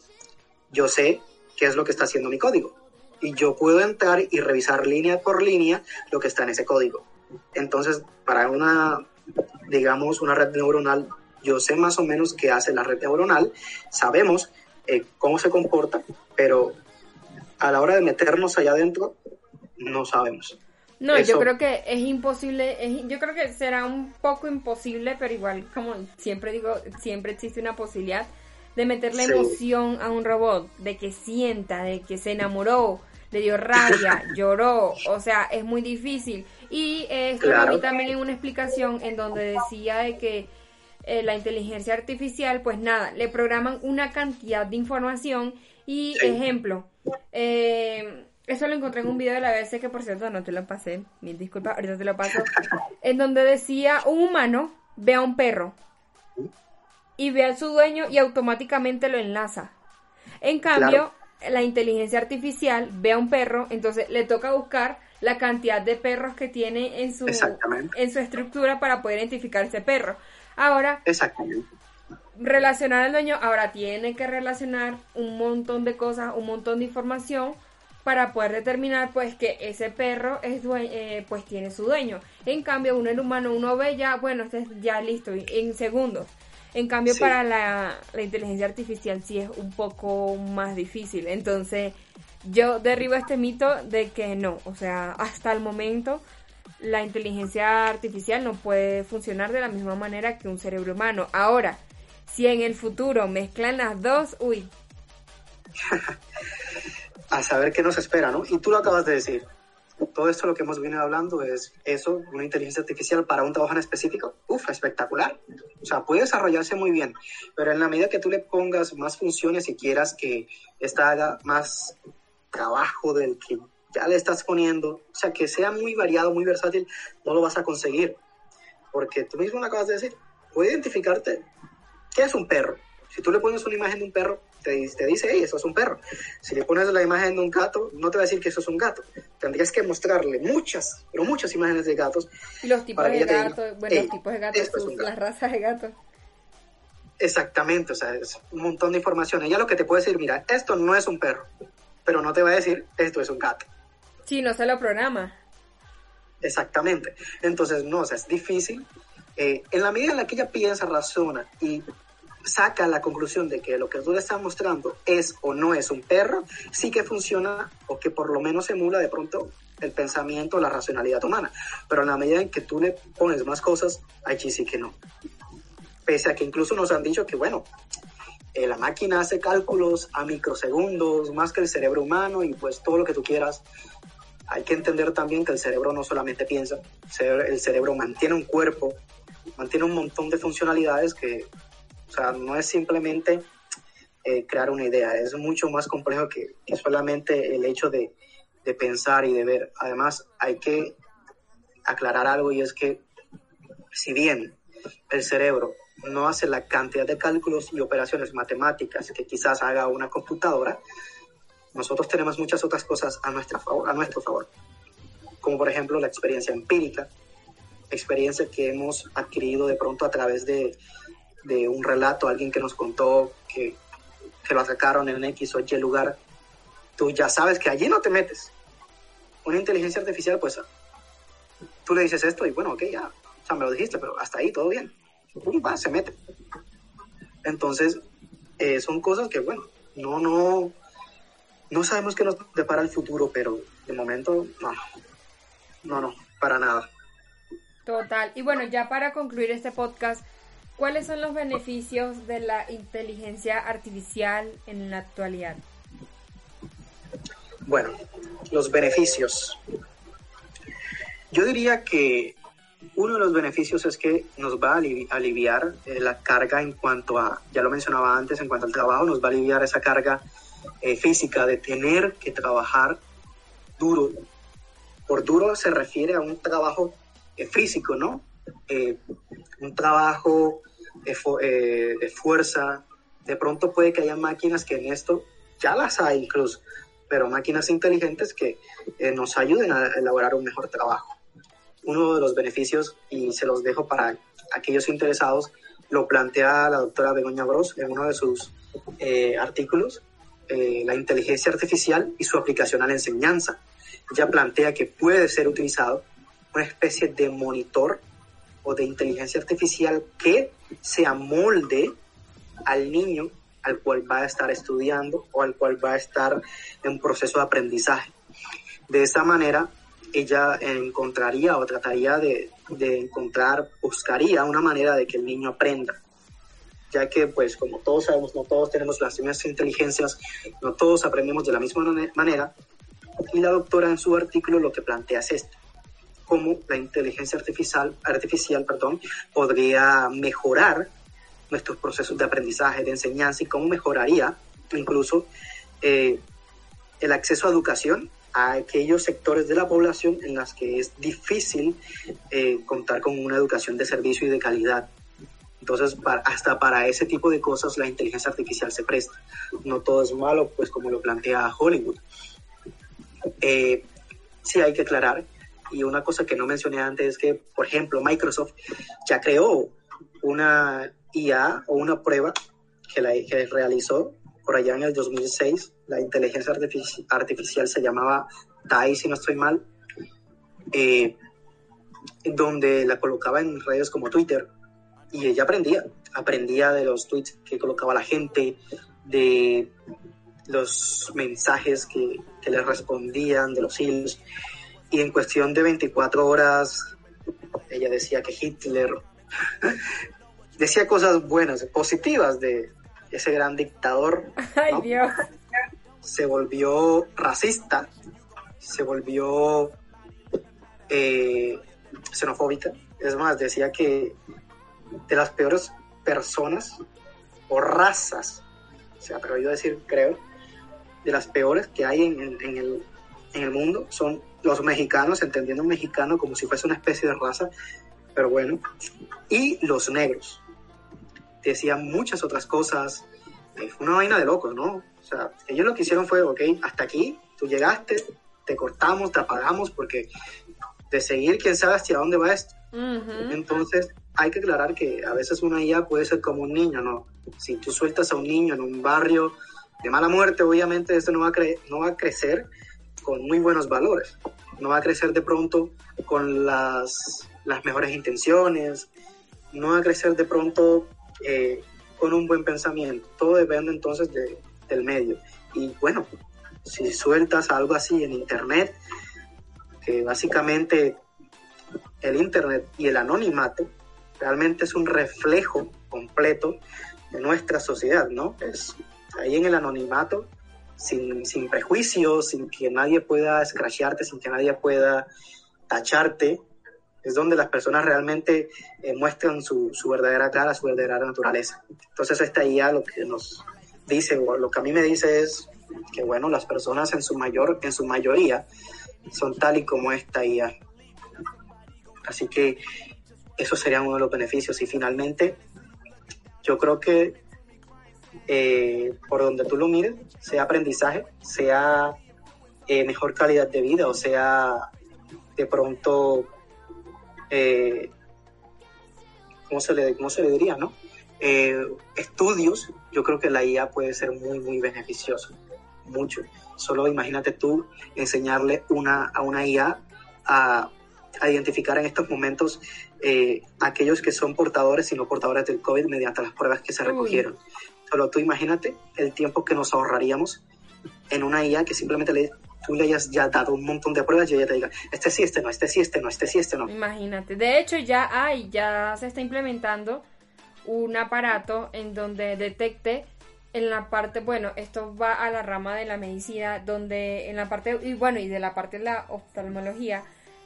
yo sé qué es lo que está haciendo mi código. Y yo puedo entrar y revisar línea por línea lo que está en ese código. Entonces, para una digamos, una red neuronal, yo sé más o menos qué hace la red neuronal, sabemos eh, cómo se comporta, pero a la hora de meternos allá adentro, no sabemos. No, yo creo que es imposible, yo creo que será un poco imposible, pero igual, como siempre digo, siempre existe una posibilidad de meterle emoción a un robot, de que sienta, de que se enamoró, le dio rabia, lloró, o sea, es muy difícil. Y esto lo también en una explicación en donde decía de que eh, la inteligencia artificial, pues nada, le programan una cantidad de información y ejemplo, eh, Eso lo encontré en un video de la BBC que por cierto no te lo pasé, mil disculpas, ahorita te lo paso, en donde decía un humano ve a un perro y ve a su dueño y automáticamente lo enlaza. En cambio, la inteligencia artificial ve a un perro, entonces le toca buscar la cantidad de perros que tiene en su, en su estructura para poder identificar ese perro. Ahora, relacionar al dueño, ahora tiene que relacionar un montón de cosas, un montón de información para poder determinar pues que ese perro es eh, pues tiene su dueño. En cambio, uno el humano, uno ve ya, bueno, este es ya listo, en segundos. En cambio, para la, la, inteligencia artificial sí es un poco más difícil. Entonces, yo derribo este mito de que no, o sea, hasta el momento la inteligencia artificial no puede funcionar de la misma manera que un cerebro humano. Ahora, si en el futuro mezclan las dos, uy. a saber qué nos espera, ¿no? Y tú lo acabas de decir. Todo esto lo que hemos venido hablando es eso, una inteligencia artificial para un trabajo en específico, uf, espectacular. O sea, puede desarrollarse muy bien, pero en la medida que tú le pongas más funciones y quieras que esta haga más trabajo del que ya le estás poniendo, o sea, que sea muy variado, muy versátil, no lo vas a conseguir. Porque tú mismo lo acabas de decir, puede identificarte qué es un perro. Si tú le pones una imagen de un perro, te, dice, hey, eso es un perro. Si le pones la imagen de un gato, no te va a decir que eso es un gato. Tendrías que mostrarle muchas, pero muchas imágenes de gatos. Y los tipos de gatos, bueno, los tipos de gatos, las razas de gatos. Exactamente, o sea, es un montón de información. Ella lo que te puede decir, mira, esto no es un perro, pero no te va a decir, esto es un gato. Sí, no se lo programa. Exactamente. Entonces, no, o sea, es difícil. Eh, en la medida en la que ella piensa, razona y saca la conclusión de que lo que tú le estás mostrando es o no es un perro, sí que funciona o que por lo menos emula de pronto el pensamiento, la racionalidad humana. Pero en la medida en que tú le pones más cosas, allí sí que no. Pese a que incluso nos han dicho que, bueno, eh, la máquina hace cálculos a microsegundos más que el cerebro humano y pues todo lo que tú quieras. Hay que entender también que el cerebro no solamente piensa, el cerebro mantiene un cuerpo, mantiene un montón de funcionalidades que o sea, no es simplemente eh, crear una idea, es mucho más complejo que, solamente el hecho de, de, pensar y de ver. Además, hay que aclarar algo y es que si bien el cerebro no hace la cantidad de cálculos y operaciones matemáticas que quizás haga una computadora, nosotros tenemos muchas otras cosas a, nuestra a nuestro favor, como por ejemplo la experiencia empírica, experiencia que hemos adquirido de pronto a través de de un relato, alguien que nos contó que, que lo atacaron en X o Y lugar, tú ya sabes que allí no te metes. Una inteligencia artificial, pues tú le dices esto y bueno, ok, ya, o sea, me lo dijiste, pero hasta ahí todo bien. Pum, va, se mete. Entonces, eh, son cosas que, bueno, no, no, no sabemos qué nos depara el futuro, pero de momento, no, no, no, para nada. Total. Y bueno, ya para concluir este podcast, ¿Cuáles son los beneficios de la inteligencia artificial en la actualidad? Bueno, los beneficios. Yo diría que uno de los beneficios es que nos va a aliviar eh, la carga en cuanto a, ya lo mencionaba antes, en cuanto al trabajo, nos va a aliviar esa carga eh, física de tener que trabajar duro. Por duro se refiere a un trabajo eh, físico, ¿no? un trabajo eh, fuerza. De pronto puede que haya máquinas que en esto ya las hay incluso, pero máquinas inteligentes que eh, nos ayuden a elaborar un mejor trabajo. Uno de los beneficios, y se los dejo para aquellos interesados, lo plantea la doctora Begoña Bros en uno de sus eh, artículos, la inteligencia artificial y su aplicación a la enseñanza. Ella plantea que puede ser utilizado una especie de monitor o de inteligencia artificial que se amolde al niño al cual va a estar estudiando o al cual va a estar en proceso de aprendizaje. De esa manera, ella encontraría o trataría de, de encontrar, buscaría una manera de que el niño aprenda ya que pues como todos sabemos, no todos tenemos las mismas inteligencias, no todos aprendemos de la misma manera, y la doctora en su artículo lo que plantea es esto, cómo la inteligencia artificial, artificial perdón, podría mejorar nuestros procesos de aprendizaje, de enseñanza y cómo mejoraría incluso eh, el acceso a educación a aquellos sectores de la población en las que es difícil eh, contar con una educación de servicio y de calidad. Entonces, hasta para ese tipo de cosas la inteligencia artificial se presta. No todo es malo, pues como lo plantea Hollywood. Eh, sí hay que aclarar, y una cosa que no mencioné antes es que, por ejemplo, Microsoft ya creó una IA o una prueba que, la, que realizó por allá en el 2006. La inteligencia artificial se llamaba DAI, si no estoy mal, eh, donde la colocaba en redes como Twitter y ella aprendía, aprendía de los tweets que colocaba la gente, de los mensajes que, que le respondían, de los hilos. Y en cuestión de 24 horas, ella decía que Hitler decía cosas buenas, positivas de ese gran dictador. Ay, Dios. Se volvió racista, se volvió eh, xenofóbica. Es más, decía que de las peores personas o razas, se ha atrevido a decir, creo, de las peores que hay en, el, en el mundo son los mexicanos, entendiendo un mexicano como si fuese una especie de raza, pero bueno, y los negros. Decían muchas otras cosas, eh, fue una vaina de locos, ¿no? O sea, ellos lo que hicieron fue, ok, hasta aquí, tú llegaste, te cortamos, te apagamos, porque de seguir, quién sabe hacia dónde va esto. Entonces, hay que aclarar que a veces una IA puede ser como un niño, ¿no? Si tú sueltas a un niño en un barrio de mala muerte, obviamente este no va a, no va a crecer con muy buenos valores. No va a crecer de pronto con las, las mejores intenciones, no va a crecer de pronto eh, con un buen pensamiento. Todo depende entonces de, del medio. Y bueno, si sueltas algo así en Internet, que básicamente el Internet y el anonimato realmente es un reflejo completo de nuestra sociedad, ¿no? Es ahí en el anonimato sin, sin prejuicios, sin que nadie pueda escrachearte, sin que nadie pueda tacharte, es donde las personas realmente eh, muestran su, su, verdadera cara, su verdadera naturaleza. Entonces esta IA lo que nos dice, o lo que a mí me dice es que bueno, las personas en su mayor, en su mayoría son tal y como esta IA. Así que eso sería uno de los beneficios. Y finalmente, yo creo que eh, por donde tú lo mires, sea aprendizaje, sea eh, mejor calidad de vida o sea de pronto, eh, ¿cómo, se le, ¿cómo se le diría? no? estudios, yo creo que la IA puede ser muy, muy beneficiosa, mucho. Solo imagínate tú enseñarle una, a una IA a, a identificar en estos momentos aquellos que son portadores y no portadores del COVID mediante las pruebas que se recogieron. Solo tú imagínate el tiempo que nos ahorraríamos en una IA que simplemente le, tú le hayas ya dado un montón de pruebas y ella te diga, este sí, este no, este sí, este no, este sí, este no. Imagínate. De hecho, ya hay, ya se está implementando un aparato en donde detecte en la parte, bueno, esto va a la rama de la medicina, donde en la parte, y bueno, y de la parte de la oftalmología,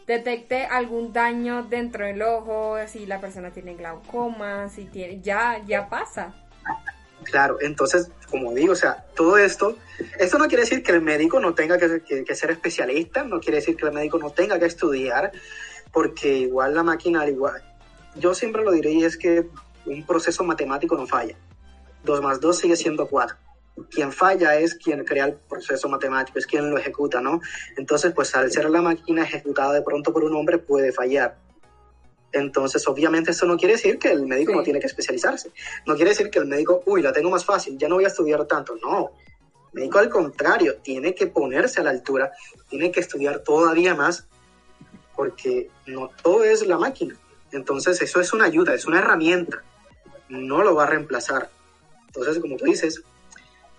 detecte algún daño dentro del ojo, si la persona tiene glaucoma, si tiene, ya, ya pasa. Claro, entonces, como digo, o sea, todo esto, esto no quiere decir que el médico no tenga que, ser especialista, no quiere decir que el médico no tenga que estudiar, porque igual la máquina, igual, yo siempre lo diré es que un proceso matemático no falla. Dos más dos sigue siendo cuatro. Quien falla es quien crea el proceso matemático, es quien lo ejecuta, ¿no? Entonces, pues al ser la máquina ejecutada de pronto por un hombre puede fallar entonces, obviamente, eso no quiere decir que el médico no tiene que especializarse. No quiere decir que el médico, uy, la tengo más fácil, ya no voy a estudiar tanto. No. El médico, al contrario, tiene que ponerse a la altura, tiene que estudiar todavía más, porque no todo es la máquina. Entonces, eso es una ayuda, es una herramienta. No lo va a reemplazar. Entonces, como tú dices,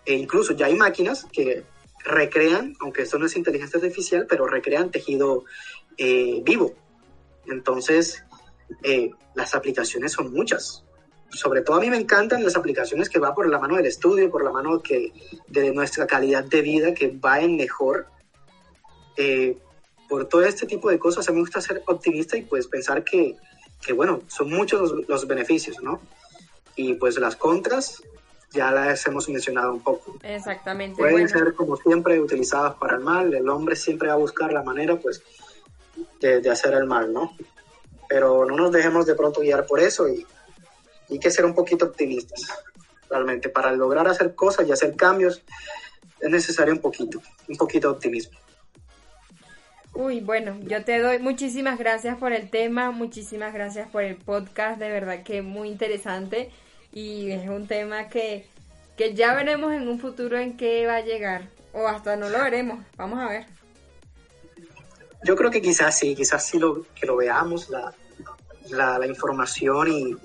e incluso ya hay máquinas que recrean, aunque esto no es inteligencia artificial, pero recrean tejido eh, vivo. Entonces, eh, las aplicaciones son muchas. Sobre todo a mí me encantan las aplicaciones que va por la mano del estudio, por la mano que, de nuestra calidad de vida, que va en mejor. Eh, por todo este tipo de cosas, a mí me gusta ser optimista y pues pensar que, que bueno, son muchos los, beneficios, ¿no? Y pues las contras ya las hemos mencionado un poco. Exactamente. Pueden ser, como siempre, utilizadas para el mal. El hombre siempre va a buscar la manera, pues, de, de hacer el mal, ¿no? Pero no nos dejemos de pronto guiar por eso y hay que ser un poquito optimistas. Realmente, para lograr hacer cosas y hacer cambios, es necesario un poquito, un poquito de optimismo. Uy, bueno, yo te doy muchísimas gracias por el tema, muchísimas gracias por el podcast, de verdad que muy interesante y es un tema que, que ya veremos en un futuro en qué va a llegar o hasta no lo veremos, vamos a ver. Yo creo que quizás sí, quizás sí lo, que lo veamos, la, la, la información y,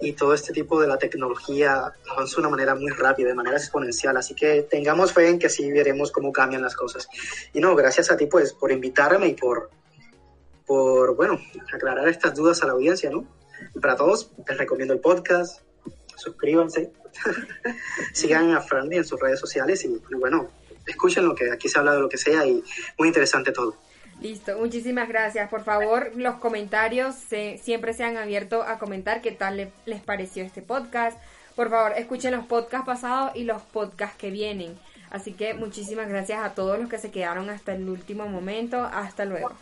y todo este tipo de la tecnología avanza de una manera muy rápida, de manera exponencial, así que tengamos fe en que sí veremos cómo cambian las cosas. Y no, gracias a ti pues por invitarme y por, por bueno, aclarar estas dudas a la audiencia, ¿no? Para todos, les recomiendo el podcast, suscríbanse, sigan a Frandy en sus redes sociales y, y bueno, escuchen lo que aquí se habla de lo que sea y muy interesante todo. Listo, muchísimas gracias. Por favor, los comentarios siempre se, siempre sean abiertos a comentar qué tal les pareció este podcast. Por favor, escuchen los podcasts pasados y los podcasts que vienen. Así que muchísimas gracias a todos los que se quedaron hasta el último momento. Hasta luego.